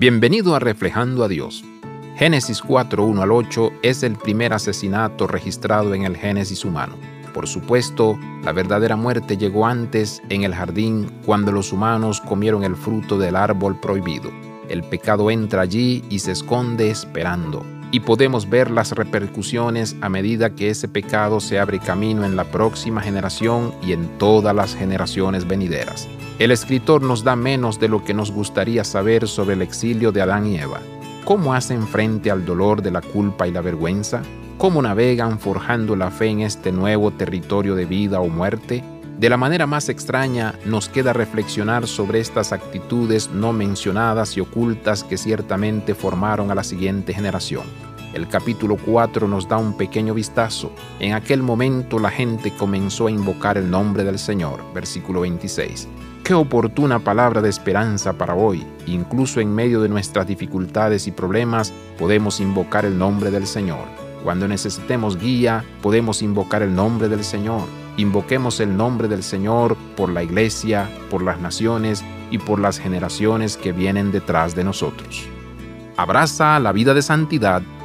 Bienvenido a Reflejando a Dios. Génesis 4, 1 al 8 es el primer asesinato registrado en el Génesis humano. Por supuesto, la verdadera muerte llegó antes en el jardín cuando los humanos comieron el fruto del árbol prohibido. El pecado entra allí y se esconde esperando. Y podemos ver las repercusiones a medida que ese pecado se abre camino en la próxima generación y en todas las generaciones venideras. El escritor nos da menos de lo que nos gustaría saber sobre el exilio de Adán y Eva. ¿Cómo hacen frente al dolor de la culpa y la vergüenza? ¿Cómo navegan forjando la fe en este nuevo territorio de vida o muerte? De la manera más extraña, nos queda reflexionar sobre estas actitudes no mencionadas y ocultas que ciertamente formaron a la siguiente generación. El capítulo 4 nos da un pequeño vistazo. En aquel momento la gente comenzó a invocar el nombre del Señor. Versículo 26. Qué oportuna palabra de esperanza para hoy. Incluso en medio de nuestras dificultades y problemas podemos invocar el nombre del Señor. Cuando necesitemos guía, podemos invocar el nombre del Señor. Invoquemos el nombre del Señor por la iglesia, por las naciones y por las generaciones que vienen detrás de nosotros. Abraza la vida de santidad.